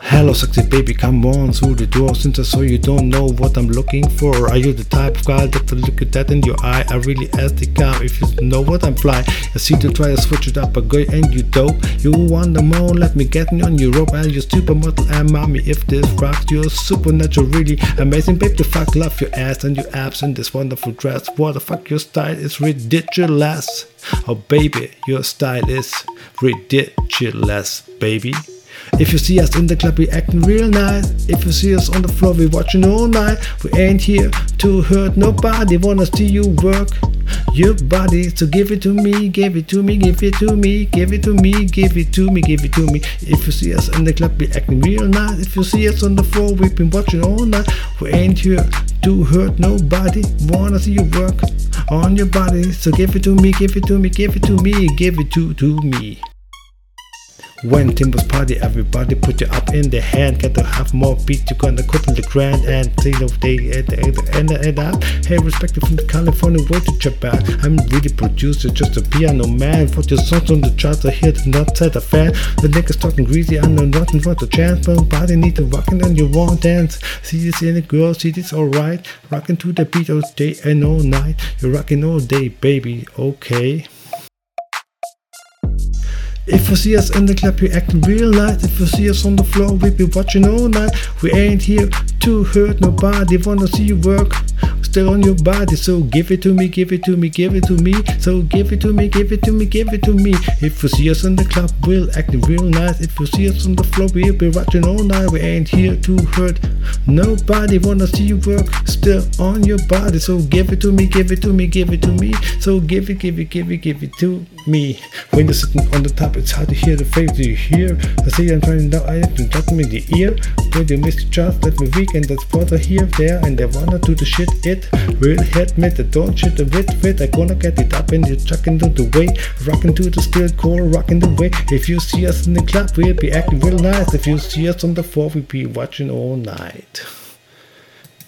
Hello, sexy baby, come on through the door. Since I saw you don't know what I'm looking for. Are you the type of guy that I look at that in your eye? I really ask the guy if you know what I'm fly. I see you try to switch it up, but go and you dope. You want the more? Let me get me on your rope. And you supermodel and mommy. If this rocks, you're supernatural, really amazing, babe. The fuck love your ass and your abs in this wonderful dress. What the fuck, your style is ridiculous. Oh baby, your style is ridiculous, baby. If you see us in the club, we acting real nice. If you see us on the floor, we watching all night. We ain't here to hurt nobody. Wanna see you work your body. So give it to me, give it to me, give it to me, give it to me, give it to me, give it to me. If you see us in the club, we acting real nice. If you see us on the floor, we've been watching all night. We ain't here to hurt nobody. Wanna see you work on your body. So give it to me, give it to me, give it to me, give it to to me. When Timbo's party, everybody put you up in the hand. Get to have more beats, you're gonna cut in the grand and you know they at the end and out. Hey, respect from the California way to Japan. I'm really producer, just a piano man. For your songs on the charts, I hear the not set a fan. The niggas talking greasy, I know nothing for the chance. But body need to rock and you want dance. See this in the girl, see this alright. Rocking to the beat all day and all night. You're rocking all day, baby, okay. If you see us in the club, we acting real nice. If you see us on the floor, we be watching all night. We ain't here to hurt nobody. Wanna see you work, still on your body. So give it to me, give it to me, give it to me. So give it to me, give it to me, give it to me. If you see us in the club, we'll acting real nice. If you see us on the floor, we'll be watching all night. We ain't here to hurt nobody. Wanna see you work, still on your body. So give it to me, give it to me, give it to me. So give it, give it, give it, give it to me. When you're sitting on the top, it's hard to hear the face. Do you hear? I say I'm trying to I have to talk me the ear. When you miss the chance, let me weak and that's what I hear there. And they wanna do the shit it. Real hit the don't shit the wit fit. I gonna get it up and you chucking to the way. Rocking to the steel core, rocking the way. If you see us in the club, we'll be acting real nice. If you see us on the floor, we'll be watching all night.